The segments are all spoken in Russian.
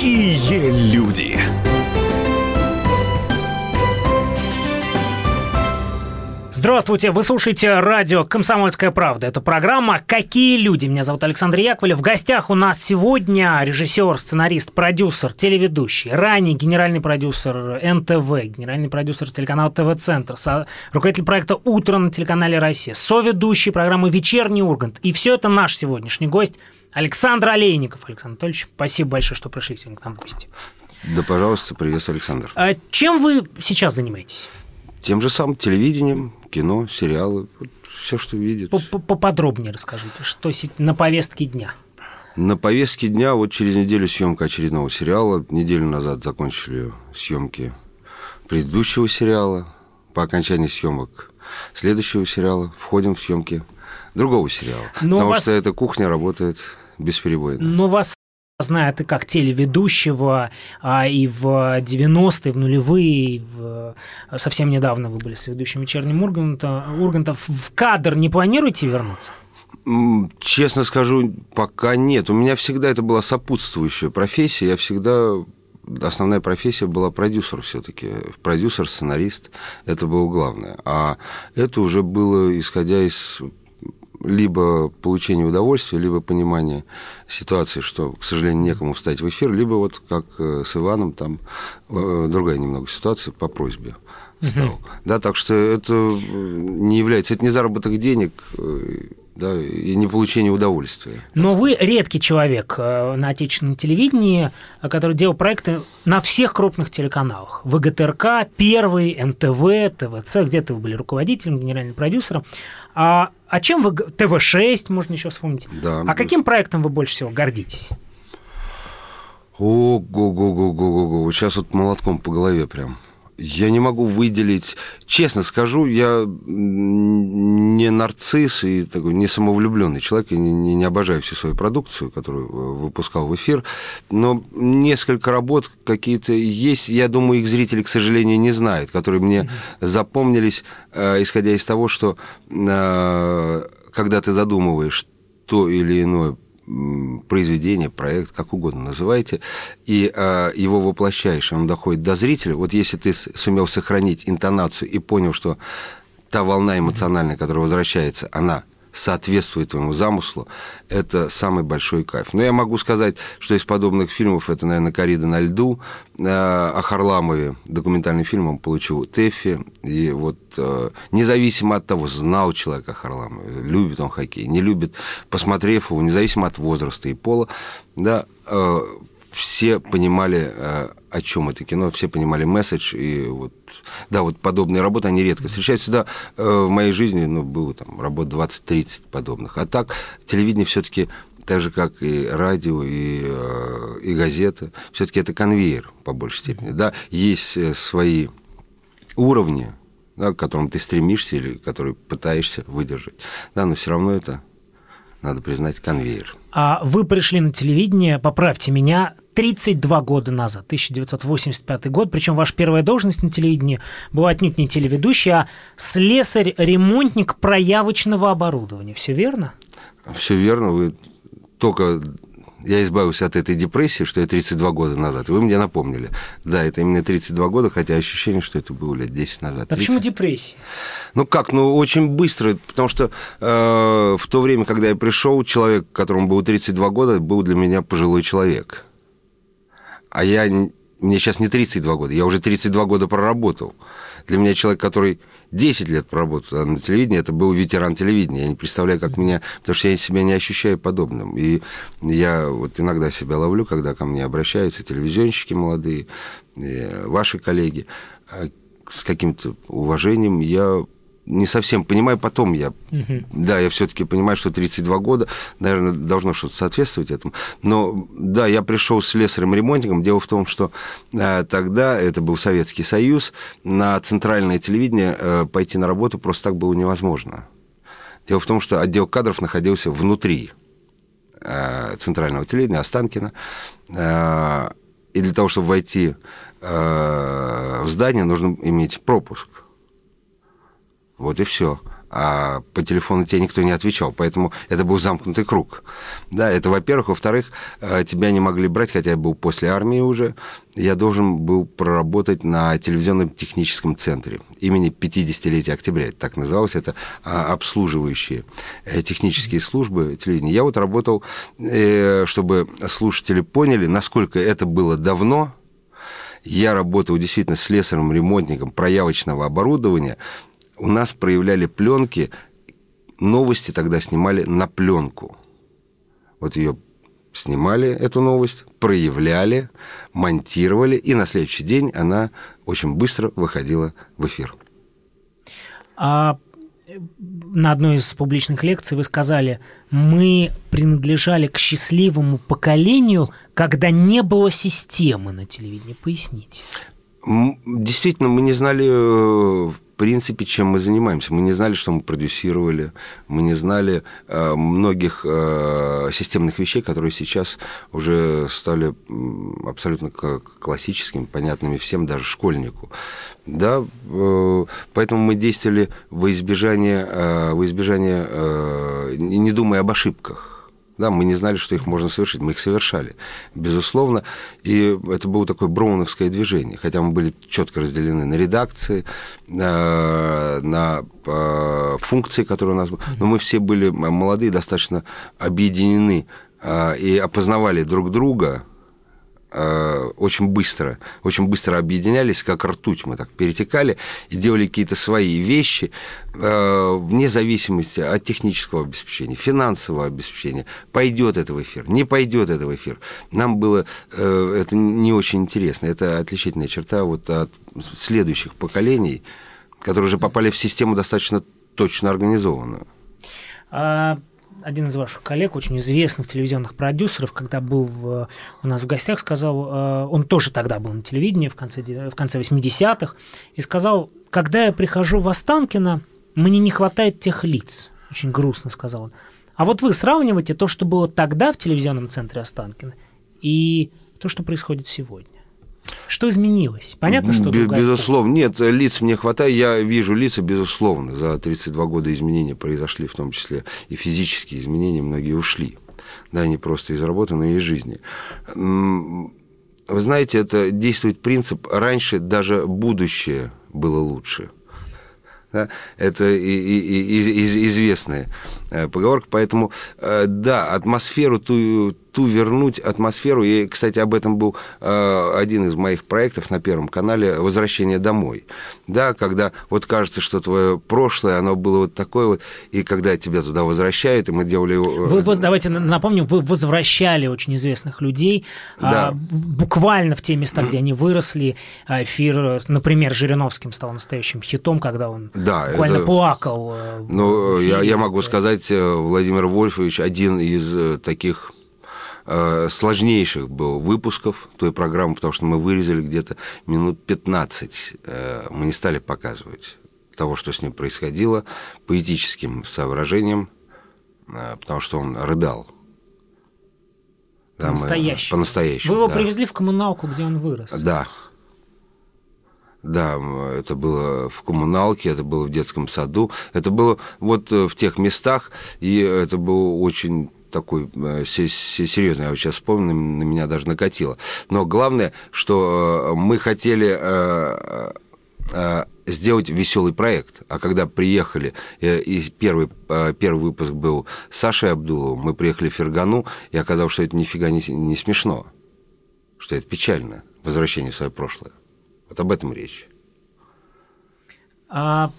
Какие люди! Здравствуйте, вы слушаете радио «Комсомольская правда». Это программа «Какие люди?». Меня зовут Александр Яковлев. В гостях у нас сегодня режиссер, сценарист, продюсер, телеведущий, ранее генеральный продюсер НТВ, генеральный продюсер телеканала ТВ-центр, руководитель проекта «Утро» на телеканале «Россия», соведущий программы «Вечерний Ургант». И все это наш сегодняшний гость Александр Олейников. Александр Анатольевич, спасибо большое, что пришли сегодня к нам в гости. Да, пожалуйста, приветствую, Александр. А чем вы сейчас занимаетесь? Тем же самым телевидением, кино, сериалы, все, что видит. Поподробнее расскажите, что на повестке дня? На повестке дня вот через неделю съемка очередного сериала. Неделю назад закончили съемки предыдущего сериала. По окончании съемок следующего сериала входим в съемки другого сериала. Но потому вас... что эта кухня работает бесперебойно. Но вас знает и как телеведущего, а и в 90-е, в нулевые, и в... совсем недавно вы были с ведущим вечерним Урганта, Ургантов. В кадр не планируете вернуться? Честно скажу, пока нет. У меня всегда это была сопутствующая профессия. Я всегда основная профессия была продюсер все-таки. Продюсер, сценарист. Это было главное. А это уже было исходя из либо получение удовольствия, либо понимание ситуации, что, к сожалению, некому встать в эфир, либо вот как э, с Иваном, там э, другая немного ситуация по просьбе стал. Угу. Да, так что это э, не является, это не заработок денег, да, и не получение удовольствия. Но вы редкий человек на отечественном телевидении, который делал проекты на всех крупных телеканалах. ВГТРК, Первый, НТВ, ТВЦ, где-то вы были руководителем, генеральным продюсером. А а чем вы... ТВ-6 можно еще вспомнить. Да. А каким проектом вы больше всего гордитесь? Ого-го-го-го-го-го. Сейчас вот молотком по голове прям. Я не могу выделить, честно скажу, я не нарцисс и такой не самовлюбленный человек, я не, не, не обожаю всю свою продукцию, которую выпускал в эфир, но несколько работ какие-то есть, я думаю, их зрители, к сожалению, не знают, которые мне mm-hmm. запомнились, э, исходя из того, что э, когда ты задумываешь то или иное произведение, проект, как угодно называйте, и э, его воплощаешь, он доходит до зрителя. Вот если ты сумел сохранить интонацию и понял, что та волна эмоциональная, которая возвращается, она соответствует твоему замыслу, это самый большой кайф. Но я могу сказать, что из подобных фильмов, это, наверное, «Корида на льду», э, о Харламове, документальный фильм, он получил ТЭФИ, и вот э, независимо от того, знал человек о Харламове, любит он хоккей, не любит, посмотрев его, независимо от возраста и пола, да, э, все понимали, о чем это кино, все понимали месседж, и вот, да, вот подобные работы, они редко встречаются. Всегда э, в моей жизни, ну, было там работ 20-30 подобных. А так, телевидение все таки так же, как и радио, и, э, и газеты, все таки это конвейер, по большей степени. Да, есть э, свои уровни, да, к которым ты стремишься или которые пытаешься выдержать. Да, но все равно это, надо признать, конвейер. А вы пришли на телевидение, поправьте меня, 32 года назад, 1985 год, причем ваша первая должность на телевидении была отнюдь не телеведущий, а слесарь-ремонтник проявочного оборудования. Все верно? Все верно. Вы только я избавился от этой депрессии, что я 32 года назад. Вы мне напомнили. Да, это именно 32 года, хотя ощущение, что это было лет 10 назад. А почему депрессия? Ну как, ну очень быстро, потому что э, в то время, когда я пришел, человек, которому было 32 года, был для меня пожилой человек. А я, мне сейчас не 32 года, я уже 32 года проработал. Для меня человек, который 10 лет проработал на телевидении, это был ветеран телевидения. Я не представляю, как меня... Потому что я себя не ощущаю подобным. И я вот иногда себя ловлю, когда ко мне обращаются телевизионщики молодые, ваши коллеги, а с каким-то уважением я не совсем понимаю, потом я, угу. да, я все-таки понимаю, что 32 года, наверное, должно что-то соответствовать этому. Но да, я пришел с слесарем-ремонтником. Дело в том, что э, тогда, это был Советский Союз, на центральное телевидение э, пойти на работу просто так было невозможно. Дело в том, что отдел кадров находился внутри э, центрального телевидения, Останкина. Э, и для того, чтобы войти э, в здание, нужно иметь пропуск. Вот и все. а по телефону тебе никто не отвечал, поэтому это был замкнутый круг. Да, это во-первых. Во-вторых, э, тебя не могли брать, хотя я был после армии уже, я должен был проработать на телевизионном техническом центре имени 50-летия октября, так называлось, это а, обслуживающие э, технические службы телевидения. Я вот работал, э, чтобы слушатели поняли, насколько это было давно, я работал действительно слесарем, ремонтником проявочного оборудования, у нас проявляли пленки, новости тогда снимали на пленку. Вот ее снимали, эту новость, проявляли, монтировали, и на следующий день она очень быстро выходила в эфир. А на одной из публичных лекций вы сказали, мы принадлежали к счастливому поколению, когда не было системы на телевидении. Поясните. Действительно, мы не знали э, принципе, чем мы занимаемся. Мы не знали, что мы продюсировали, мы не знали э, многих э, системных вещей, которые сейчас уже стали абсолютно классическими, понятными всем, даже школьнику. Да, э, поэтому мы действовали во избежание, э, во избежание э, не думая об ошибках. Да, мы не знали, что их можно совершить, мы их совершали, безусловно. И это было такое броуновское движение, хотя мы были четко разделены на редакции, на, на э, функции, которые у нас были. Но мы все были молодые, достаточно объединены э, и опознавали друг друга, Э, очень быстро, очень быстро объединялись, как ртуть мы так перетекали и делали какие-то свои вещи э, вне зависимости от технического обеспечения, финансового обеспечения. Пойдет это в эфир, не пойдет это в эфир. Нам было э, это не очень интересно. Это отличительная черта вот от следующих поколений, которые уже попали в систему достаточно точно организованную. А один из ваших коллег, очень известных телевизионных продюсеров, когда был в, у нас в гостях, сказал, э, он тоже тогда был на телевидении в конце, в конце 80-х, и сказал, когда я прихожу в Останкино, мне не хватает тех лиц. Очень грустно сказал он. А вот вы сравниваете то, что было тогда в телевизионном центре Останкино, и то, что происходит сегодня. Что изменилось? Понятно, что другая Безусловно. Нет, лиц мне хватает. Я вижу лица, безусловно. За 32 года изменения произошли, в том числе и физические изменения. Многие ушли. Да, не просто из работы, но и из жизни. Вы знаете, это действует принцип «раньше даже будущее было лучше». Да? Это и, и, и, известная э, поговорка. Поэтому, э, да, атмосферу ту, ту вернуть атмосферу. И, кстати, об этом был э, один из моих проектов на Первом канале «Возвращение домой». Да, когда вот кажется, что твое прошлое, оно было вот такое вот, и когда тебя туда возвращают, и мы делали... Вы, вы давайте напомним, вы возвращали очень известных людей да. а, буквально в те места, где они выросли. А, эфир, например, Жириновским стал настоящим хитом, когда он да, буквально это... плакал. Э, ну, я, я могу сказать, э, Владимир Вольфович один из таких Э, сложнейших был выпусков той программы, потому что мы вырезали где-то минут 15. Э, мы не стали показывать того, что с ним происходило, поэтическим соображением, э, потому что он рыдал. Да, по-настоящему. По-настоящему, Вы его да. привезли в коммуналку, где он вырос. Да. Да, это было в коммуналке, это было в детском саду, это было вот в тех местах, и это было очень такой э, серьезный, я вот сейчас вспомнил, на меня даже накатило. Но главное, что э, мы хотели э, сделать веселый проект. А когда приехали, и первый, первый выпуск был с Сашей Абдуловым, мы приехали в Фергану, и оказалось, что это нифига не, не смешно, что это печально, возвращение в свое прошлое. Вот об этом речь. А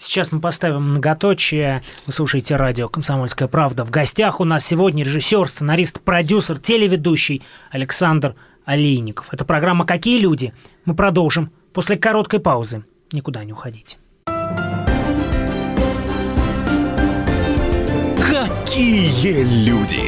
Сейчас мы поставим многоточие. Вы слушаете радио «Комсомольская правда». В гостях у нас сегодня режиссер, сценарист, продюсер, телеведущий Александр Олейников. Это программа «Какие люди?». Мы продолжим после короткой паузы. Никуда не уходите. Какие люди?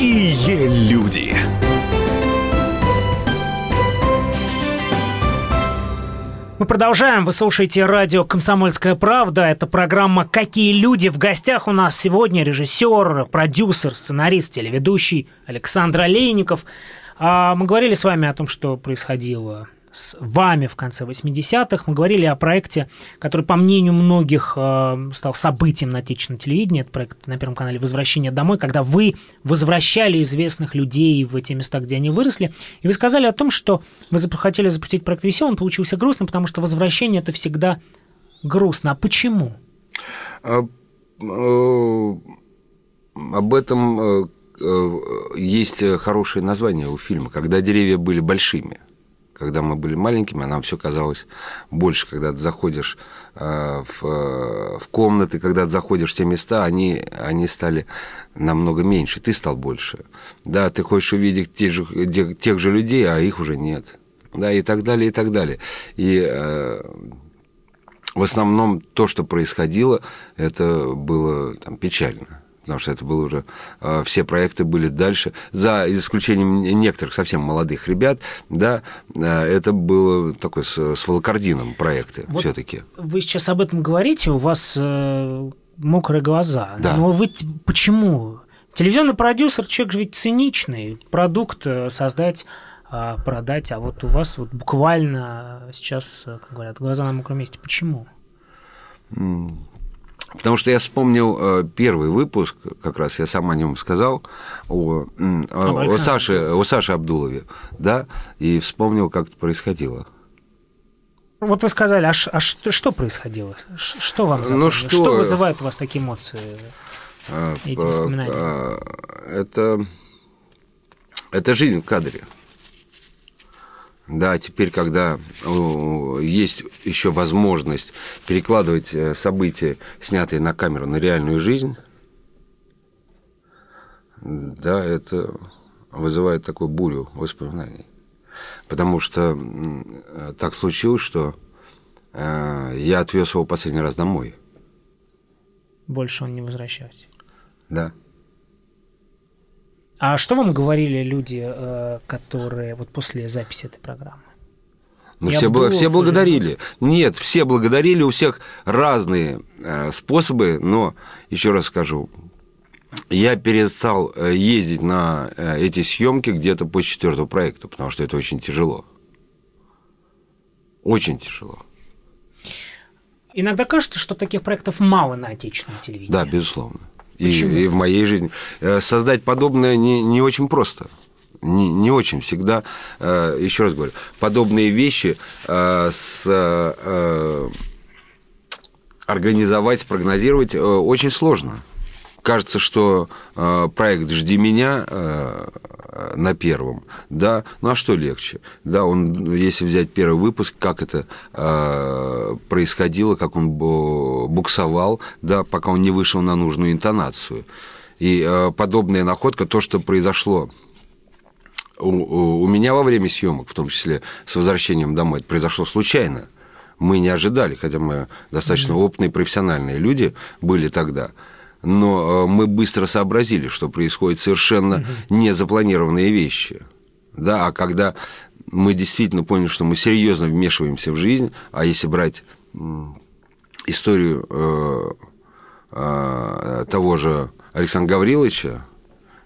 Какие люди! Мы продолжаем. Вы слушаете радио «Комсомольская правда». Это программа «Какие люди?». В гостях у нас сегодня режиссер, продюсер, сценарист, телеведущий Александр Олейников. А, мы говорили с вами о том, что происходило с вами в конце 80-х. Мы говорили о проекте, который, по мнению многих, э, стал событием на отечественном телевидении. Это проект на Первом канале «Возвращение домой», когда вы возвращали известных людей в те места, где они выросли. И вы сказали о том, что вы хотели запустить проект «Веселый», он получился грустным, потому что возвращение – это всегда грустно. А почему? А, э, об этом э, есть хорошее название у фильма «Когда деревья были большими». Когда мы были маленькими, нам все казалось больше. Когда ты заходишь э, в, в комнаты, когда ты заходишь в те места, они, они стали намного меньше, ты стал больше. Да, ты хочешь увидеть тех же, тех же людей, а их уже нет. Да, и так далее, и так далее. И э, в основном то, что происходило, это было там, печально потому что это было уже э, все проекты были дальше, за исключением некоторых совсем молодых ребят, да, э, это было такой с, с волокордином проекты вот все-таки. Вы сейчас об этом говорите, у вас э, мокрые глаза, да. но вы почему? Телевизионный продюсер человек же ведь циничный, продукт э, создать а, продать, а вот у вас вот буквально сейчас, э, как говорят, глаза на мокром месте. Почему? Потому что я вспомнил э, первый выпуск, как раз я сам о нем сказал, о, о, о, Саше, о Саше Абдулове, да, и вспомнил, как это происходило. Вот вы сказали, а, а что, что происходило? Что вам ну, что... что вызывает у вас такие эмоции, а, эти воспоминания? А, это, это жизнь в кадре. Да, теперь, когда есть еще возможность перекладывать э, события, снятые на камеру, на реальную жизнь, да, это вызывает такую бурю воспоминаний. Потому что так случилось, что э, я отвез его последний раз домой. Больше он не возвращался. Да. А что вам говорили люди, э, которые вот после записи этой программы? Ну, все, был, все благодарили. Нет, все благодарили, у всех разные э, способы, но, еще раз скажу, я перестал э, ездить на э, эти съемки где-то по четвертому проекту, потому что это очень тяжело. Очень тяжело. Иногда кажется, что таких проектов мало на отечественном телевидении. Да, безусловно. И, и в моей жизни. Э, создать подобное не, не очень просто. Не, не очень всегда, э, еще раз говорю, подобные вещи э, с, организовать, спрогнозировать очень сложно кажется, что э, проект «Жди меня» э, на первом, да, ну а что легче? Да, он, если взять первый выпуск, как это э, происходило, как он буксовал, да, пока он не вышел на нужную интонацию. И э, подобная находка, то, что произошло у, у меня во время съемок, в том числе с возвращением домой, это произошло случайно. Мы не ожидали, хотя мы достаточно опытные профессиональные люди были тогда но э, мы быстро сообразили, что происходят совершенно незапланированные вещи. Да, а когда мы действительно поняли, что мы серьезно вмешиваемся в жизнь, а если брать историю э, э, того же Александра Гавриловича,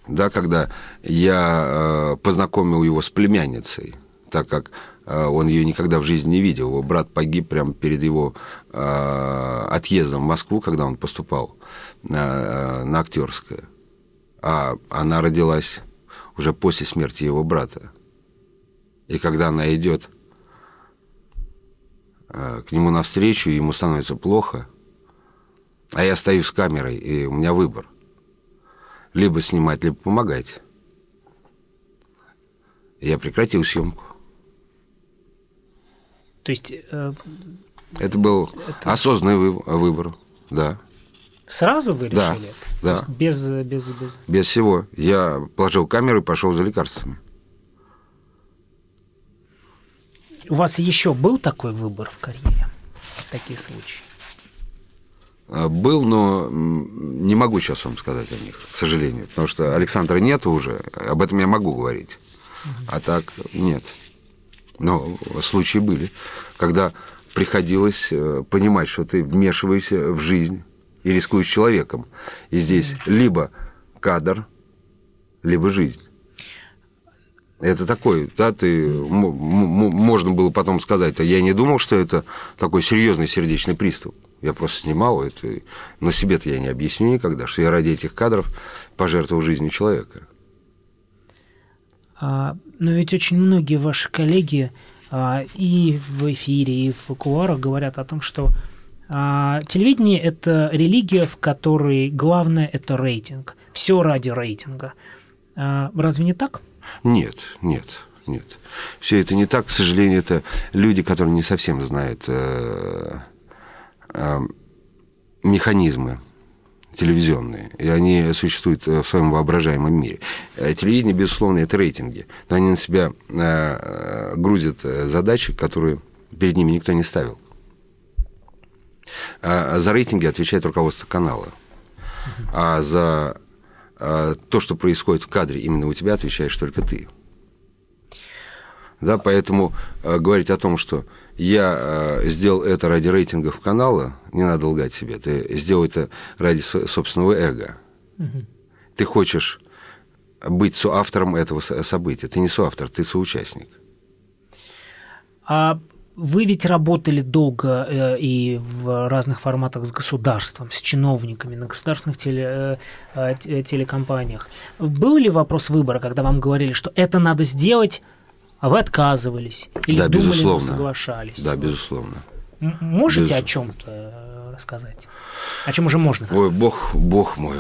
да, когда я э, познакомил его с племянницей, так как он ее никогда в жизни не видел. Его брат погиб прямо перед его э, отъездом в Москву, когда он поступал на, на актерское. А она родилась уже после смерти его брата. И когда она идет к нему навстречу, ему становится плохо, а я стою с камерой, и у меня выбор. Либо снимать, либо помогать. Я прекратил съемку. То есть... Э, это был это... осознанный выбор, да. Сразу вы решили Да, да. Есть Без, без, без... Без всего. Я положил камеру и пошел за лекарствами. У вас еще был такой выбор в карьере? Такие случаи? А, Был, но не могу сейчас вам сказать о них, к сожалению. Потому что Александра нет уже, об этом я могу говорить. А так нет. Но случаи были, когда приходилось э, понимать, что ты вмешиваешься в жизнь и рискуешь человеком. И здесь либо кадр, либо жизнь. Это такой, да, ты можно было потом сказать, а я не думал, что это такой серьезный сердечный приступ. Я просто снимал это, но себе-то я не объясню никогда, что я ради этих кадров пожертвовал жизнью человека. А, но ведь очень многие ваши коллеги а, и в эфире, и в кулуарах говорят о том, что а, телевидение – это религия, в которой главное – это рейтинг. Все ради рейтинга. Разве не так? Нет, нет, нет. Все это не так. К сожалению, это люди, которые не совсем знают э, э, механизмы телевизионные, и они существуют э, в своем воображаемом мире. Э, Телевидение, безусловно, это рейтинги, но они на себя э, грузят задачи, которые перед ними никто не ставил. А за рейтинги отвечает руководство канала, а за то, что происходит в кадре, именно у тебя отвечаешь только ты. Да, поэтому говорить о том, что я сделал это ради рейтингов канала, не надо лгать себе. Ты сделал это ради со- собственного эго. Ты хочешь быть соавтором этого со- события. Ты не соавтор, ты соучастник. А вы ведь работали долго э, и в разных форматах с государством, с чиновниками на государственных теле, э, э, те- телекомпаниях. Был ли вопрос выбора, когда вам говорили, что это надо сделать, а вы отказывались? Или да, думали, но безусловно. соглашались? Да, безусловно. Можете Безусловно. о чем-то рассказать? О чем уже можно Ой, рассказать? бог, бог мой.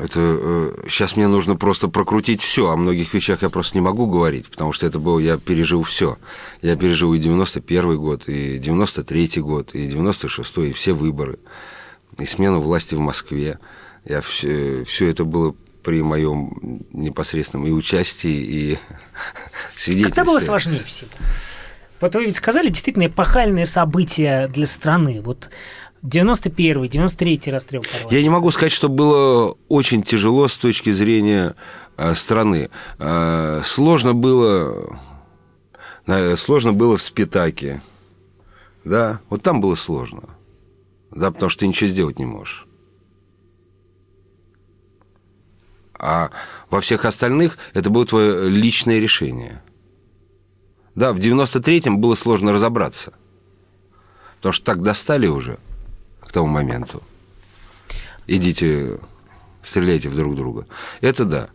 Это сейчас мне нужно просто прокрутить все. О многих вещах я просто не могу говорить, потому что это было, я пережил все. Я пережил и 91 год, и 93 год, и 96 и все выборы, и смену власти в Москве. Я все, все это было при моем непосредственном и участии, и свидетельстве. Когда было сложнее всего? Вот вы ведь сказали действительно эпохальные события для страны. Вот 91-й, 93-й расстрел Карла. Я не могу сказать, что было очень тяжело с точки зрения э, страны. Э, сложно было, сложно было в Спитаке, да, вот там было сложно, да, потому что ты ничего сделать не можешь. А во всех остальных это было твое личное решение. Да, в 93-м было сложно разобраться, потому что так достали уже тому моменту идите, стреляйте в друг друга. Это да.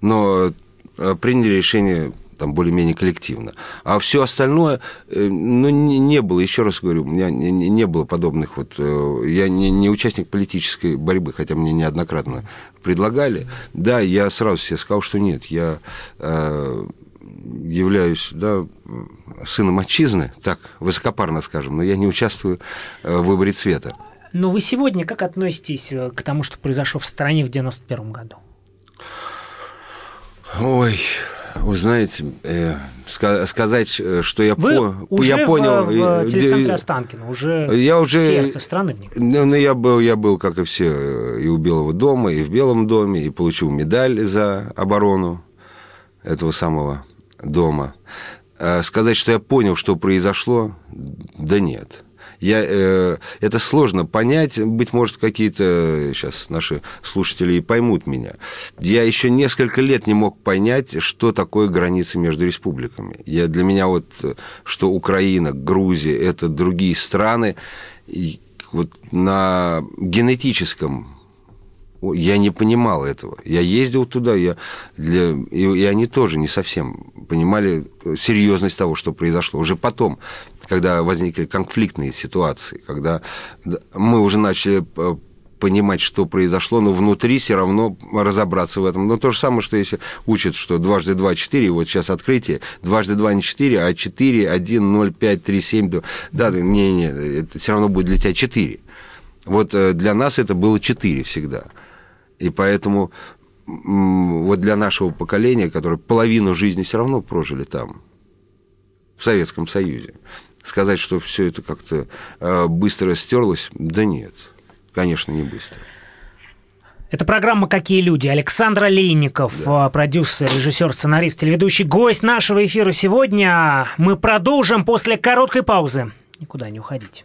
Но э, приняли решение там более-менее коллективно. А все остальное, э, ну, не, не было, еще раз говорю, у меня не, не- не было подобных вот... э, Я не, не участник политической борьбы, хотя мне неоднократно предлагали. Да, я сразу себе сказал, что нет, я э, являюсь, да, сыном отчизны, так, высокопарно скажем, но я не участвую э, в выборе цвета. Но вы сегодня как относитесь э, к тому, что произошло в стране в 91 году? Ой, вы знаете, э, ска- сказать, э, что я, Вы по- уже я понял... в, в телецентре Останкино, уже я уже- сердце страны в них. Ну, ну, я был, я был, как и все, и у Белого дома, и в Белом доме, и получил медаль за оборону этого самого дома. А Сказать, что я понял, что произошло, да нет. Я, э, это сложно понять, быть может, какие-то сейчас наши слушатели и поймут меня. Я еще несколько лет не мог понять, что такое границы между республиками. Я, для меня вот, э, что Украина, Грузия, это другие страны, и вот на генетическом я не понимал этого. Я ездил туда, я для... и, и они тоже не совсем понимали серьезность того, что произошло. Уже потом, когда возникли конфликтные ситуации, когда мы уже начали э, понимать, что произошло, но внутри все равно разобраться в этом. Но то же самое, что если учат, что дважды два – четыре, вот сейчас открытие, дважды два не четыре, а четыре, один, ноль, пять, три, семь. Да, не-не, это все равно будет для тебя четыре. Вот э, для нас это было четыре всегда. И поэтому вот для нашего поколения, которое половину жизни все равно прожили там, в Советском Союзе, сказать, что все это как-то э, быстро стерлось, да нет, конечно, не быстро. Это программа «Какие люди». Александр Олейников, да. Э, продюсер, режиссер, сценарист, телеведущий, гость нашего эфира сегодня. Мы продолжим после короткой паузы. Никуда не уходите.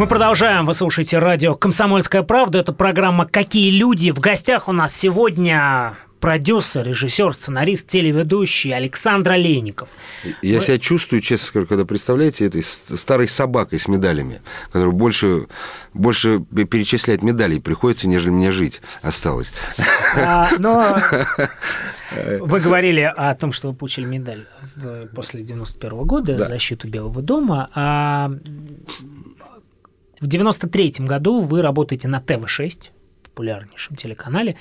Мы продолжаем. Вы слушаете радио «Комсомольская правда». Это программа «Какие люди?». В гостях у нас сегодня продюсер, режиссер, сценарист, телеведущий Александр Олейников. Я Вы... себя чувствую, честно скажу, когда представляете, этой старой собакой с медалями, которая больше, больше перечислять медалей приходится, нежели мне жить осталось. А, но вы говорили о том, что вы получили медаль после 91 года да. защиту Белого дома. А в 93 году вы работаете на ТВ-6, популярнейшем телеканале.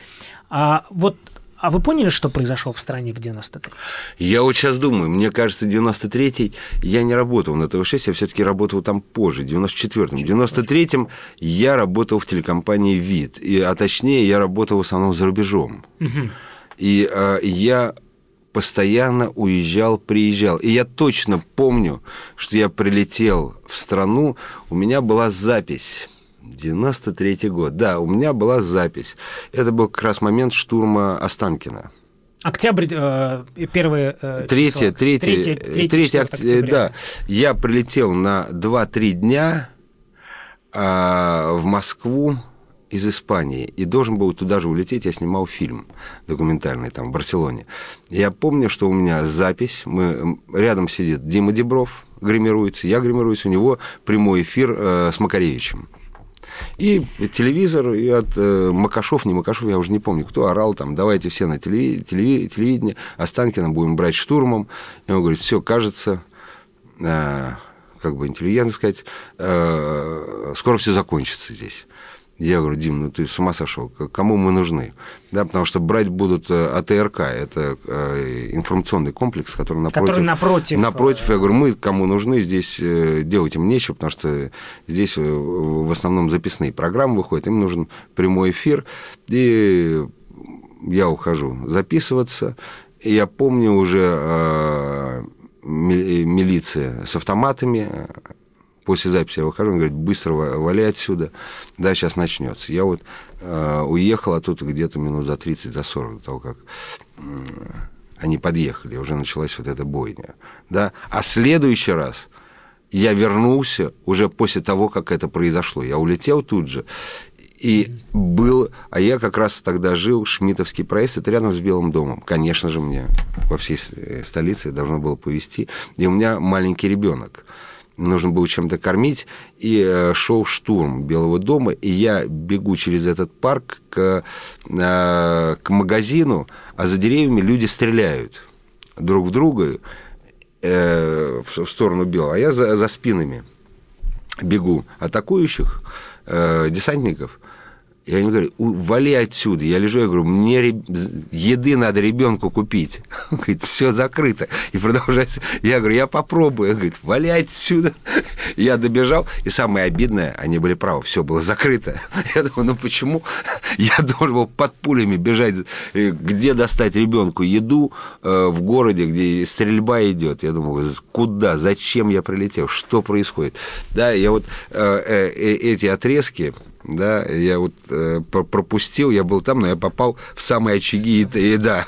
А вот а вы поняли, что произошло в стране в 93-м? Я вот сейчас думаю, мне кажется, 93-й я не работал на ТВ-6, я все-таки работал там позже, в 94-м. В 93-м я работал в телекомпании «Вид», и, а точнее, я работал в основном за рубежом. Угу. И э, я постоянно уезжал, приезжал. И я точно помню, что я прилетел в страну, у меня была запись. 93 год. Да, у меня была запись. Это был как раз момент штурма Останкина. Октябрь, э, первые... Э, третье, третье, третье, третье, октября. Да, я прилетел на 2-3 дня э, в Москву, из Испании и должен был туда же улететь. Я снимал фильм документальный там в Барселоне. Я помню, что у меня запись. Мы, рядом сидит Дима Дебров, гримируется, я гримируюсь, у него прямой эфир э, с Макаревичем. И телевизор, и от э, Макашов, не Макашов, я уже не помню, кто орал там, давайте все на телеви- телеви- телевидение, Останкина будем брать штурмом. И он говорит, все, кажется, э, как бы интеллигентно сказать, э, скоро все закончится здесь. Я говорю, Дим, ну ты с ума сошел, кому мы нужны? Да, потому что брать будут э, АТРК, это э, информационный комплекс, который напротив. Который напротив. Напротив, я говорю, мы кому нужны, здесь э, делать им нечего, потому что здесь в основном записные программы выходят, им нужен прямой эфир, и я ухожу записываться. И я помню уже милиция с автоматами, после записи я выхожу, он говорит, быстро валяй отсюда, да, сейчас начнется. Я вот э, уехал оттуда где-то минут за 30, за 40 до того, как э, они подъехали, уже началась вот эта бойня, да. А следующий раз я вернулся уже после того, как это произошло. Я улетел тут же, и был, а я как раз тогда жил, Шмитовский проезд, это рядом с Белым домом. Конечно же, мне во всей столице должно было повезти. И у меня маленький ребенок нужно было чем-то кормить, и э, шел штурм Белого дома, и я бегу через этот парк к, э, к магазину, а за деревьями люди стреляют друг в друга э, в сторону Белого, а я за, за спинами бегу атакующих десантников, и они говорят, вали отсюда. Я лежу, я говорю, мне еды надо ребенку купить. Он говорит, все закрыто. И продолжается. Я говорю, я попробую. Он говорит, вали отсюда. Я добежал, и самое обидное, они были правы, все было закрыто. Я думаю, ну почему я должен был под пулями бежать, э, где достать ребенку еду э, в городе, где стрельба идет. Я думаю, куда, зачем я прилетел, что происходит. Да, я вот э, эти отрезки, Да, я вот э, пропустил, я был там, но я попал в самые очаги, и, и да.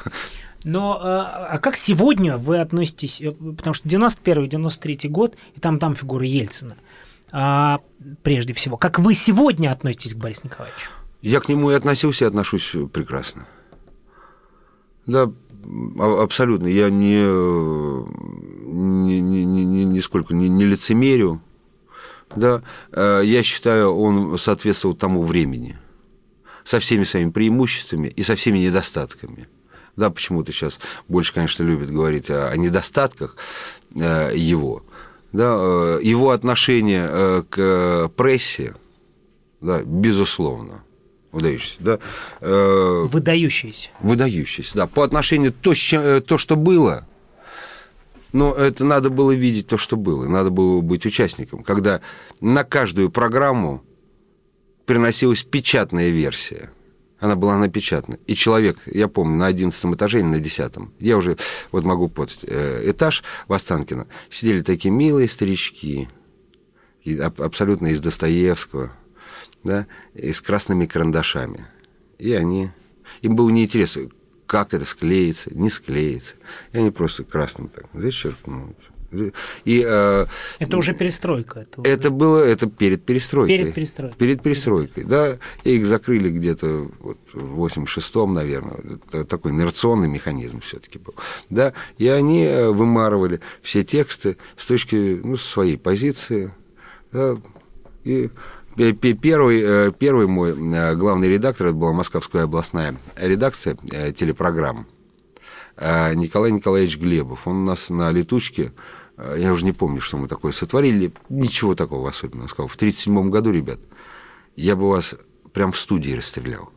Но а, а как сегодня вы относитесь, э, потому что 91-93 год, и там, там фигура Ельцина, а, прежде всего, как вы сегодня относитесь к Борису Николаевичу? Я к нему и относился, и отношусь прекрасно. Да, а, абсолютно. Я не, не, не, не, нисколько не, не лицемерю. Да, э, я считаю, он соответствовал тому времени со всеми своими преимуществами и со всеми недостатками. Да, почему-то сейчас больше, конечно, любят говорить о, о недостатках э, его. Да, э, его отношение к прессе, да, безусловно, выдающийся, да. Выдающийся. Выдающийся, да. По отношению то, то, что было, но это надо было видеть то, что было, надо было быть участником, когда на каждую программу приносилась печатная версия. Она была напечатана. И человек, я помню, на одиннадцатом этаже или на десятом, я уже вот могу под э, этаж в Останкино, сидели такие милые старички, абсолютно из Достоевского, да, и с красными карандашами. И они... Им было неинтересно, как это склеится, не склеится. И они просто красным так зачеркнут. И, э, это уже перестройка. Это, это было это перед перестройкой. Перед перестройкой. Перед перестройкой, да. И их закрыли где-то вот в 86-м, наверное. Это такой инерционный механизм все-таки был. Да. И они э, вымарывали все тексты с точки ну, своей позиции. Да, и Первый, э, первый мой э, главный редактор, это была Московская областная редакция э, телепрограмм, Николай Николаевич Глебов. Он у нас на летучке, я уже не помню, что мы такое сотворили, ничего такого особенного. Сказал, в 1937 году, ребят, я бы вас прям в студии расстрелял.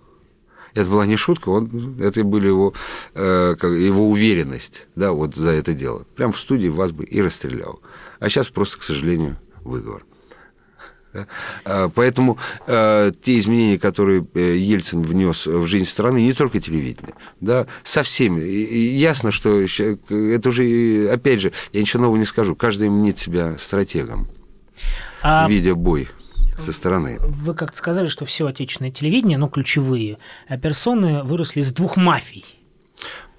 Это была не шутка, он, это были его, его уверенность да, вот за это дело. Прям в студии вас бы и расстрелял. А сейчас просто, к сожалению, выговор. Да? А, поэтому э, те изменения, которые э, Ельцин внес в жизнь страны, не только телевидение, да, со всеми. И ясно, что это уже, опять же, я ничего нового не скажу, каждый мнит себя стратегом, а... видя бой со стороны. Вы как-то сказали, что все отечественное телевидение, ну, ключевые персоны выросли из двух мафий.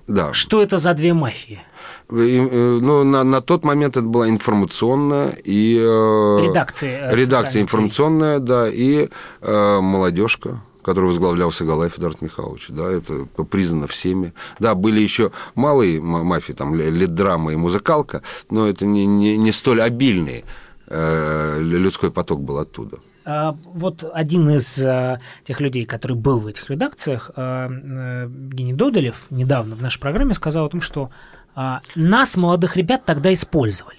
Да. Что это за две мафии? Э, ну, на, на тот момент это была информационная и... Э, редакция. Э, редакция информационная, да, и э, молодежка который возглавлял Сагалаев Эдуард Михайлович, да, это признано всеми. Да, были еще малые мафии, там, лид-драма и музыкалка, но это не, не, не столь обильный э, людской поток был оттуда. А, вот один из а, тех людей, который был в этих редакциях, а, Евгений Додолев, недавно в нашей программе сказал о том, что нас, молодых ребят, тогда использовали.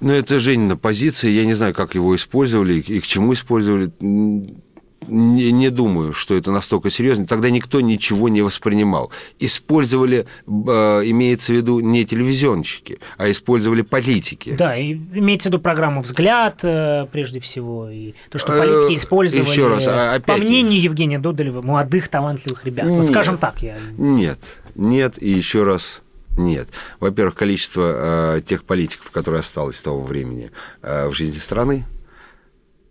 Ну, это Женина позиция. Я не знаю, как его использовали и к чему использовали не, не думаю, что это настолько серьезно. Тогда никто ничего не воспринимал. Использовали, э, имеется в виду, не телевизионщики, а использовали политики. Да, и имеется в виду программу «Взгляд», э, прежде всего, и то, что политики э, использовали, Еще раз, а, опять... по мнению Евгения Додолева, молодых талантливых ребят. Нет, вот скажем так. Я... Нет, нет, и еще раз нет. Во-первых, количество э, тех политиков, которые осталось с того времени э, в жизни страны,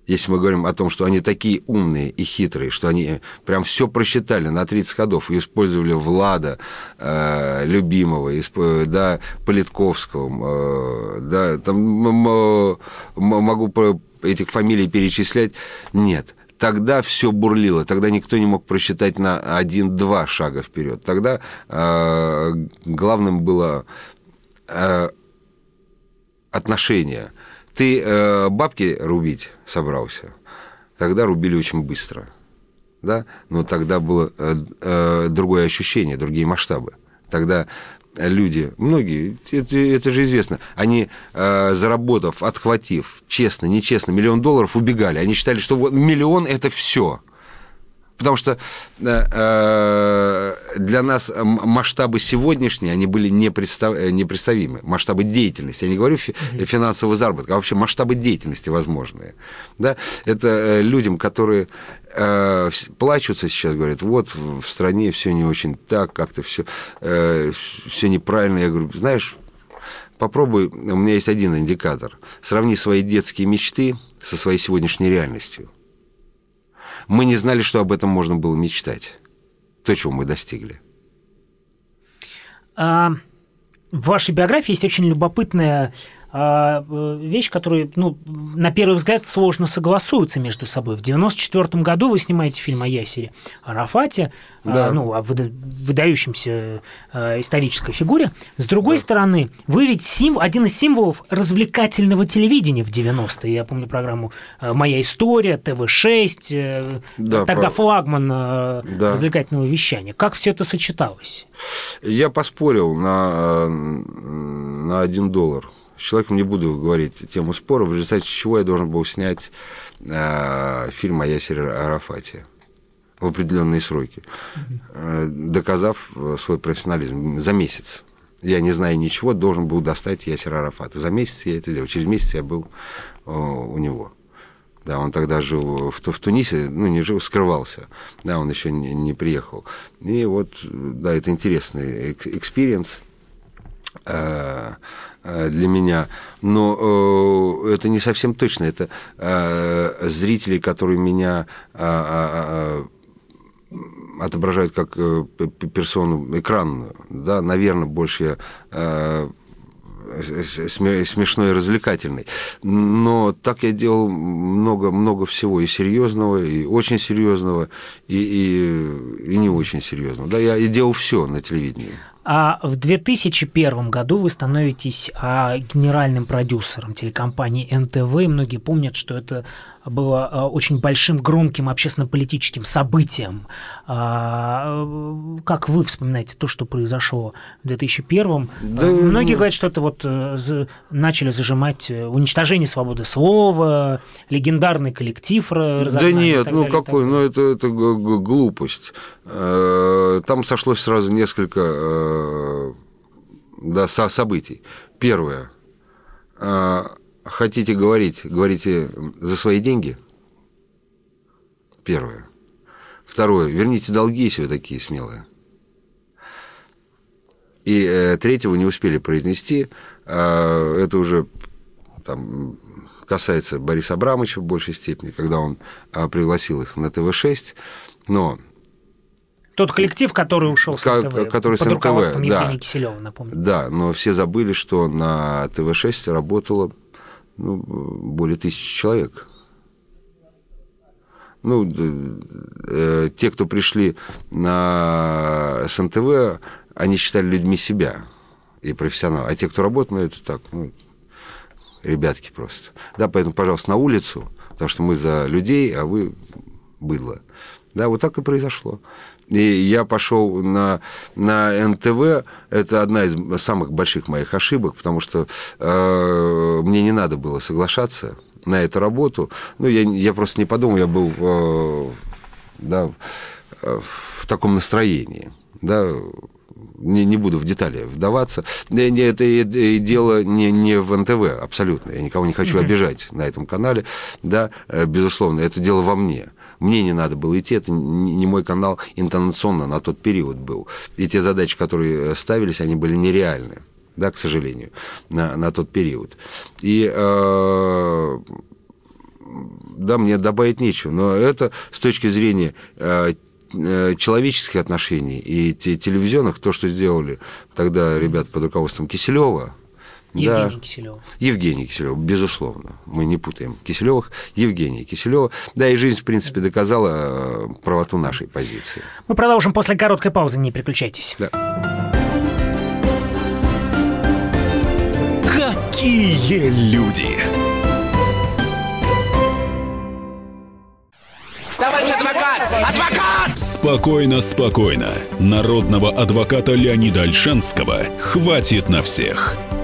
если мы говорим о том, что они такие умные и хитрые, что они прям все просчитали на 30 ходов и использовали Влада, э, любимого, исп, да, Политковского, э, да, там могу этих фамилий перечислять, нет. Тогда все бурлило, тогда никто не мог просчитать на один-два шага вперед. Тогда э, главным было э, отношение – ты э, бабки рубить собрался, тогда рубили очень быстро. Да? Но тогда было э, э, другое ощущение, другие масштабы. Тогда люди, многие, это, это же известно, они, заработав, отхватив, честно, нечестно, миллион долларов, убегали. Они считали, что вот миллион – это все. Потому что э, э, для нас масштабы сегодняшние, они были непредстав... Э, непредставимы. Масштабы деятельности. Я не говорю финансового заработка, а вообще масштабы деятельности возможные. Да? Это людям, которые э, плачутся сейчас, говорят, вот в стране все не очень так, как-то все, э, все неправильно. Я говорю, знаешь, попробуй, у меня есть один индикатор. Сравни свои детские мечты со своей сегодняшней реальностью. Мы не знали, что об этом можно было мечтать. То, чего мы достигли. А, в вашей биографии есть очень любопытная вещь, которая, ну, на первый взгляд, сложно согласуется между собой. В 1994 году вы снимаете фильм о Ясере Арафате, а, да. ну, о выдающемся а, исторической фигуре. С другой да. стороны, вы ведь сим... один из символов развлекательного телевидения в 90-е. Я помню программу «Моя история», ТВ-6, э, да, тогда прав. флагман да. развлекательного вещания. Как все это сочеталось? Я поспорил на, на один доллар с человеком не буду говорить тему спора, в результате чего я должен был снять э, фильм о Ясере Арафате в определенные сроки, э, доказав свой профессионализм за месяц. Я, не знаю ничего, должен был достать Ясера Арафата. За месяц я это сделал. Через месяц я был э, у него. Да, он тогда жил в, в Тунисе, ну, не жил, скрывался. Да, он еще не, не приехал. И вот, да, это интересный experience. Э, Э, для меня, но э, это не совсем точно. Это э, зрители, которые меня э, отображают как э, персону экранную, да, наверное, больше я смешной и развлекательный. Но так я делал много-много всего и серьезного, и очень серьезного, и, и, и не очень серьезного. Да, я и делал все на телевидении. А в 2001 году вы становитесь а, генеральным продюсером телекомпании НТВ. И многие помнят, что это было а, очень большим, громким общественно-политическим событием. А, как вы вспоминаете то, что произошло в 2001? Да, многие говорят, что это вот э, начали зажимать э, уничтожение свободы слова, легендарный коллектив Да нет, ну далее, какой, ну это, это глупость. Э, там сошлось сразу несколько э, да, событий. Первое. Э, хотите говорить, говорите за свои деньги. Первое. Второе. Верните долги, если вы такие смелые. И э, третьего не успели произнести. Э, это уже там, касается Бориса Абрамовича в большей степени, когда он э, пригласил их на ТВ-6. Но тот коллектив, который ушел с НТВ, который под с руководством да, Евгения Киселева, напомню. Да, но все забыли, что на ТВ-6 работало ну, более тысячи человек. Ну, э, те, кто пришли на СНТВ, они считали людьми себя и профессионалов. А те, кто работает, ну, это так, ну, ребятки просто. Да, поэтому, пожалуйста, на улицу, потому что мы за людей, а вы быдло. Да, вот так и произошло. И я пошел на, на НТВ. Это одна из самых больших моих ошибок, потому что э, мне не надо было соглашаться на эту работу. Ну, я, я просто не подумал, я был э, да, в таком настроении. Да, не, не буду в детали вдаваться. Это дело не, не в НТВ, абсолютно. Я никого не хочу mm-hmm. обижать на этом канале. Да, э, безусловно, это дело во мне. Мне не надо было идти, это не мой канал интонационно на тот период был. И те задачи, которые э, ставились, они были нереальны, да, к сожалению, на, на тот период. И э, да, мне добавить нечего, но это с точки зрения э, э человеческих отношений и телевизионных, то, что сделали тогда ребят под руководством Киселева, Евгений да. Киселев. Евгений Киселев, безусловно. Мы не путаем Киселевых, Евгения Киселева. Да, и жизнь, в принципе, доказала э, правоту нашей позиции. Мы продолжим после короткой паузы, не переключайтесь. Да. Какие люди! Товарищ адвокат! Адвокат! Спокойно, спокойно. Народного адвоката Леонида Альшанского хватит на всех.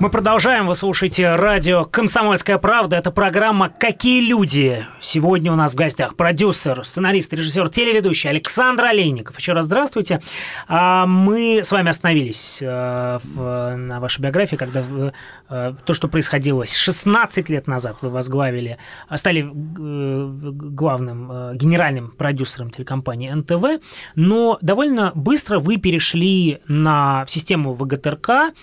Мы продолжаем. Вы слушаете радио «Комсомольская правда». Это программа «Какие люди?». Сегодня у нас в гостях продюсер, сценарист, режиссер, телеведущий Александр Олейников. Еще раз здравствуйте. А, мы с вами остановились э, на вашей биографии, когда э, то, что происходило 16 лет назад, вы возглавили, стали э, главным генеральным продюсером телекомпании НТВ, но довольно быстро вы перешли на в систему ВГТРК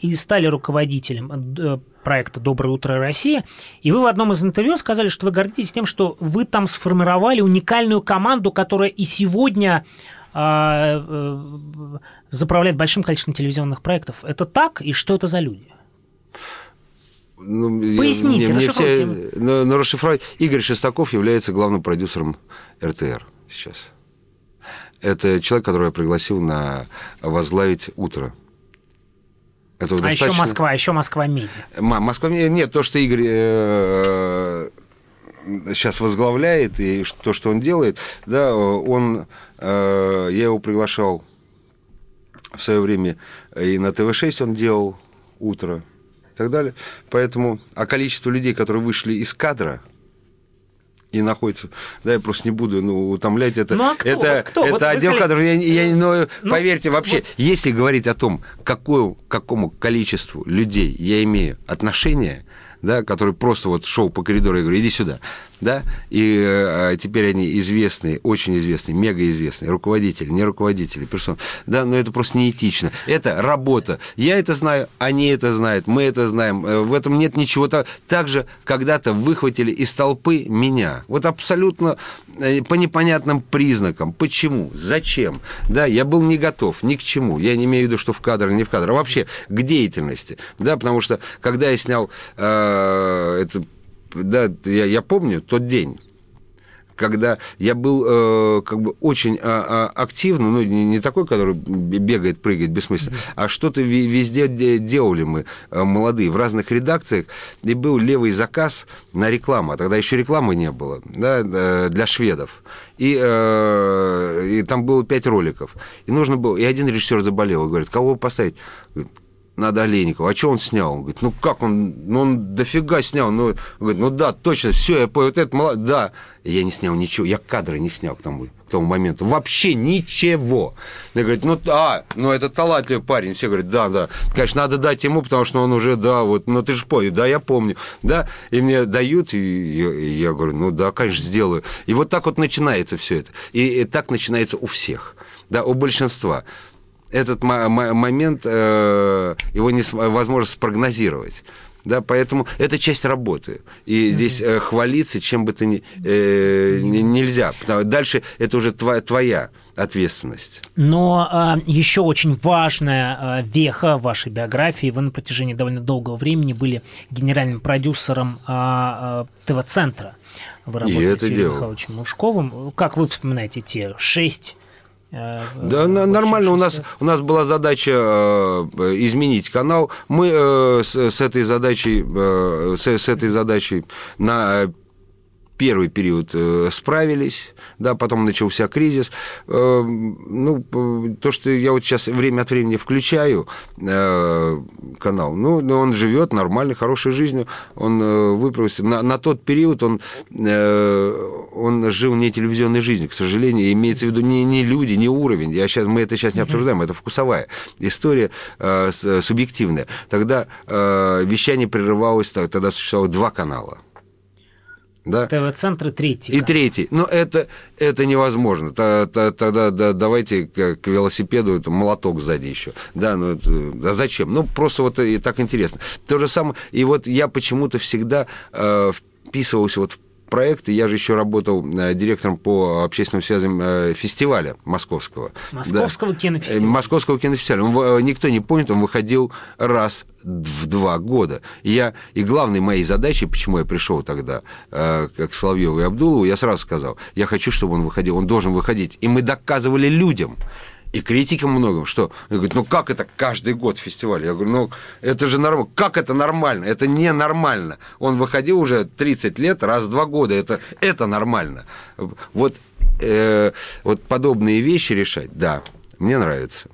и стали руководителем руководителем э, проекта «Доброе утро, Россия», и вы в одном из интервью сказали, что вы гордитесь тем, что вы там сформировали уникальную команду, которая и сегодня а, э, заправляет большим количеством телевизионных проектов. Это так? И что это за люди? Ну, Поясните, мне, расшифруйте. Мне все, на, на расшифровать. Игорь Шестаков является главным продюсером РТР сейчас. Это человек, которого я пригласил на возглавить «Утро». Это а достаточно... еще Москва, еще Москва Медиа. Москва Нет, то, что Игорь э, сейчас возглавляет, и то, что он делает, да, он, э, я его приглашал в свое время и на ТВ-6 он делал утро и так далее. Поэтому, а количество людей, которые вышли из кадра, и находится. Да, я просто не буду ну, утомлять это. Ну, а кто? Это, кто? это вот отдел сказали... кадров. Я, я, но, ну, поверьте, вообще, вот... если говорить о том, какое, какому количеству людей я имею отношение, да, который просто вот шел по коридору и говорю, иди сюда, да, и э, теперь они известные, очень известные, мега известные, руководители, не руководители, персон, да, но это просто неэтично. Это работа. Я это знаю, они это знают, мы это знаем. Э, в этом нет ничего. Также когда-то выхватили из толпы меня. Вот абсолютно э, по непонятным признакам. Почему? Зачем? Да, я был не готов ни к чему. Я не имею в виду, что в кадр, не в кадр, а вообще к деятельности. Да, потому что когда я снял э, это да, я, я помню тот день, когда я был э, как бы очень э, активно, ну, не, не такой, который бегает, прыгает бессмысленно, mm-hmm. а что-то везде делали мы, э, молодые, в разных редакциях, и был левый заказ на рекламу, а тогда еще рекламы не было, да, э, для шведов. И, э, и там было пять роликов. И нужно было, и один режиссер заболел, и говорит, кого поставить? Надо Олейникова. А что он снял? Он говорит, ну как он, ну он дофига снял. Ну, говорит, ну да, точно, все, я понял, вот это молодец. Да, я не снял ничего, я кадры не снял к тому, к тому моменту. Вообще ничего. Я говорит, ну, а, ну это талантливый парень. Все говорят, да, да. Конечно, надо дать ему, потому что он уже, да, вот, ну ты же понял, да, я помню. Да, и мне дают, и я, и я говорю, ну да, конечно, сделаю. И вот так вот начинается все это. И, и так начинается у всех, да, у большинства этот момент, э, его невозможно спрогнозировать. Да, поэтому это часть работы. И здесь э, хвалиться чем бы то ни э, нельзя. Дальше это уже твоя, твоя ответственность. Но э, еще очень важная э, веха вашей биографии. Вы на протяжении довольно долгого времени были генеральным продюсером э, э, ТВ-центра. Вы работали с Юрием Михайловичем Мушковым. Как вы вспоминаете те шесть да, нормально. У нас, у нас была задача э, изменить канал. Мы э, с, с этой задачей, с, с этой задачей на первый период э, справились, да, потом начался кризис. Э, ну, то, что я вот сейчас время от времени включаю э, канал, ну, он живет нормальной, хорошей жизнью, он выправился. На, на тот период он, он жил не телевизионной жизнью, к сожалению, имеется в виду не, не люди, не уровень. Я сейчас, мы это сейчас не обсуждаем, это вкусовая история субъективная. Тогда вещание прерывалось, тогда существовало два канала – да? ТВ-центры третий. И третий. Но это, это невозможно. Тогда да, давайте к велосипеду это молоток сзади еще. Да, ну это, а зачем? Ну, просто вот и так интересно. То же самое. И вот я почему-то всегда э, вписывался вот в проекты. Я же еще работал э, директором по общественным связям э, фестиваля московского. Московского да. кинофестиваля. Московского кинофестиваля. Он, никто не помнит, он выходил раз в два года. Я, и главной моей задачей, почему я пришел тогда э, к Соловьеву и Абдулову, я сразу сказал, я хочу, чтобы он выходил, он должен выходить. И мы доказывали людям, и критикам многим, что говорят, ну как это каждый год фестиваль? Я говорю, ну это же нормально. Как это нормально? Это не нормально. Он выходил уже 30 лет, раз в два года. Это, это нормально. Вот, э, вот подобные вещи решать, да, мне нравится.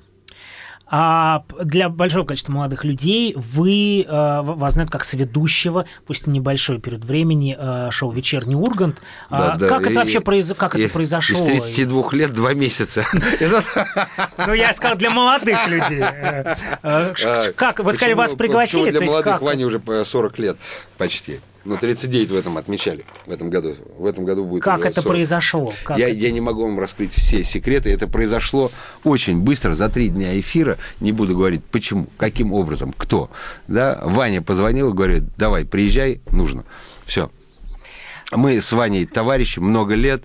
А для большого количества молодых людей вы э, вас знают как сведущего, пусть небольшой период времени, э, шоу «Вечерний Ургант». Да, А да, Как это и- вообще произ... как и- это произошло? Из 32 лет два месяца. Это- Ну, я сказал, для молодых людей. Э, э, ш- Как? Вы сказали, вас пригласили? для молодых? Ване уже по 40 лет почти. Ну, 39 в этом отмечали. В этом году. В этом году будет Как это 40. произошло? Как я, это? я не могу вам раскрыть все секреты. Это произошло очень быстро, за три дня эфира. Не буду говорить, почему, каким образом, кто. Да? Ваня позвонил и говорит, давай, приезжай, нужно. Все. Мы с Ваней товарищи, много лет,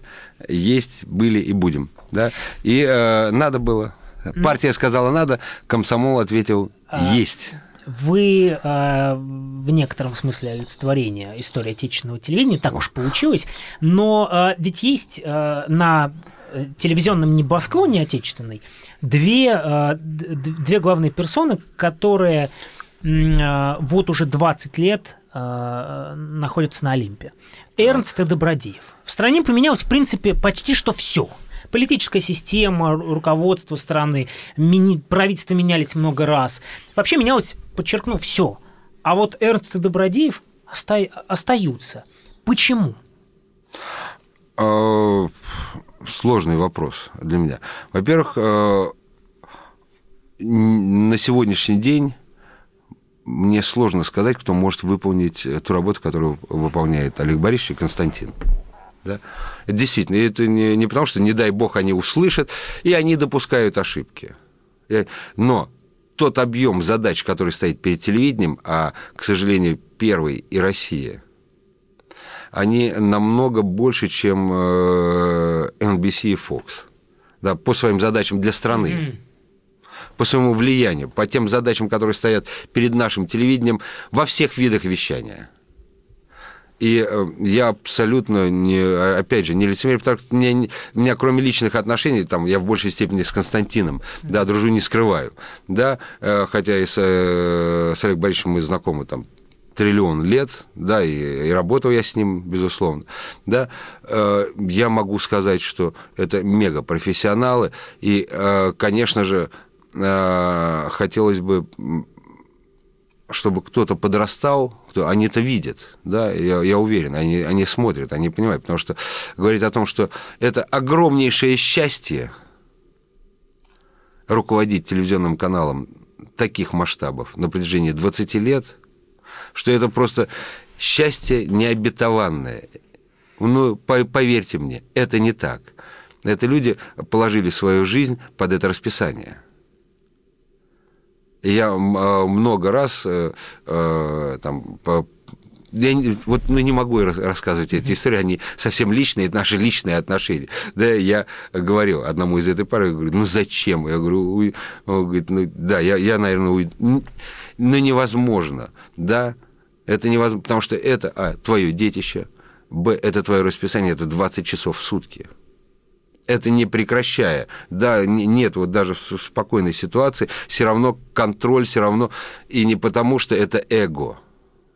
есть, были и будем. Да? И э, надо было. Партия сказала надо, комсомол ответил А, есть. Вы э, в некотором смысле олицетворение истории отечественного телевидения, так уж получилось, но э, ведь есть э, на э, телевизионном небосклоне отечественной две, э, две главные персоны, которые э, вот уже 20 лет э, находятся на Олимпе. Эрнст и Добродеев. В стране поменялось, в принципе, почти что все. Политическая система, ру- руководство страны, мини- правительства менялись много раз. Вообще менялось, подчеркну, все. А вот Эрнст и Добродеев оста- остаются. Почему? Э, Сложный вопрос для меня. Во-первых, н- на сегодняшний день мне сложно сказать, кто может выполнить ту работу, которую выполняет Олег Борисович и Константин. Да? Это действительно, это не, не потому, что, не дай бог, они услышат, и они допускают ошибки. Э, Но тот объем задач, который стоит перед телевидением, а, к сожалению, первый и Россия – они намного больше, чем э, NBC и Fox. Да, по своим задачам для страны. По своему влиянию, по тем задачам, которые стоят перед нашим телевидением во всех видах вещания. И э, я абсолютно не, опять же, не лицемерие, потому что мне, меня, кроме личных отношений, там, я в большей степени с Константином, да, дружу не скрываю, да, э, хотя и с, э, с Олегом Борисовичем мы знакомы там триллион лет, да, и, и работал я с ним, безусловно, да, э, я могу сказать, что это мега-профессионалы, и, э, конечно же, э, хотелось бы чтобы кто-то подрастал, кто, они это видят, да, я, я уверен, они, они смотрят, они понимают, потому что говорит о том, что это огромнейшее счастье руководить телевизионным каналом таких масштабов на протяжении 20 лет, что это просто счастье необетованное. Ну, по- поверьте мне, это не так. Это люди положили свою жизнь под это расписание. Я э, много раз э, э, там по- я вот ну, не могу рас- рассказывать эти истории, они совсем личные, это наши личные отношения. Да, я говорил одному из этой пары, говорю, ну зачем? Я говорю, «Уй». он говорит, ну да, я, я наверное, уйду. Ну невозможно, да, это невозможно, потому что это, а, твое детище, б, это твое расписание, это 20 часов в сутки это не прекращая. Да, не- нет, вот даже в спокойной ситуации все равно контроль, все равно, и не потому, что это эго,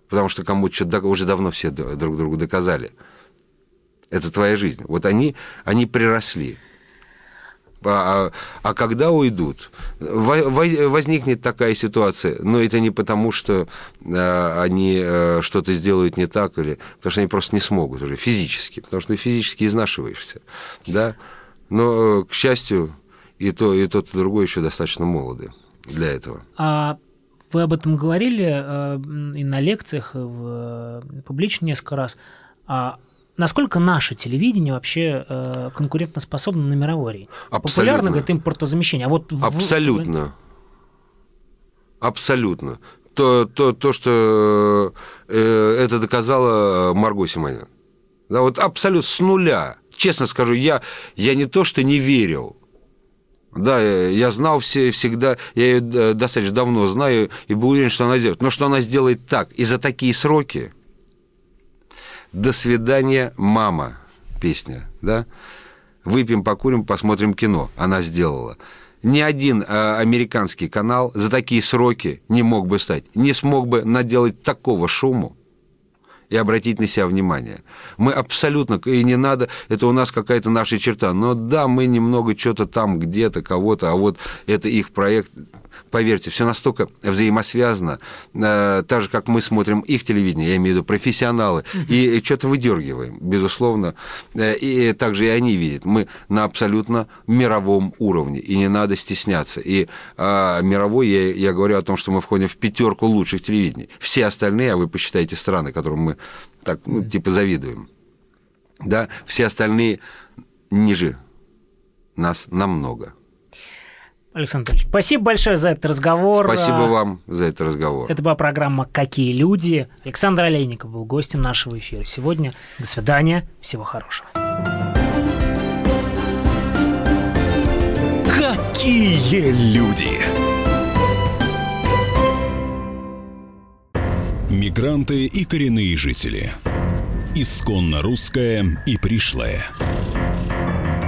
потому что кому-то док- уже давно все друг другу доказали. Это твоя жизнь. Вот они, они приросли. А, а- а когда уйдут, во- во- возникнет такая ситуация, но это не потому, что э, они э, что-то сделают не так, или потому что они просто не смогут уже физически, потому что ты физически изнашиваешься, да. Но, к счастью, и то, и тот, и другой еще достаточно молоды для этого. А вы об этом говорили э, и на лекциях, и в, э, публично несколько раз. А насколько наше телевидение вообще э, конкурентоспособно на мировой арене? Популярно, говорит, импортозамещение. А вот в- Абсолютно. Абсолютно. То, то, то что э, это доказала Марго Симонян. Да, вот абсолютно с нуля. Честно скажу, я, я не то, что не верил. Да, я я знал все, всегда, я ее э, достаточно давно знаю и был уверен, что она сделает. Но что она сделает так и за такие сроки. До свидания, мама, песня, да? Выпьем, покурим, посмотрим кино. Она сделала. Ни один э, американский канал за такие сроки не мог бы стать, не смог бы наделать такого шуму и обратить на себя внимание. Мы абсолютно, и не надо, это у нас какая-то наша черта. Но да, мы немного что-то там где-то, кого-то, а вот это их проект. Поверьте, все настолько взаимосвязано, э, так же, как мы смотрим их телевидение, я имею в виду профессионалы, и что-то выдергиваем, безусловно. Э, и также и они видят. Мы на абсолютно мировом уровне, и не надо стесняться. И э, мировой, я, я говорю о том, что мы входим в пятерку лучших телевидений. Все остальные, а вы посчитаете страны, которым мы так, ну, типа, завидуем. Да, все остальные ниже нас намного. Александр Анатольевич, спасибо большое за этот разговор. Спасибо вам за этот разговор. Это была программа «Какие люди?». Александр Олейников был гостем нашего эфира сегодня. До свидания, всего хорошего. Какие люди? Мигранты и коренные жители. Исконно русская и пришлая.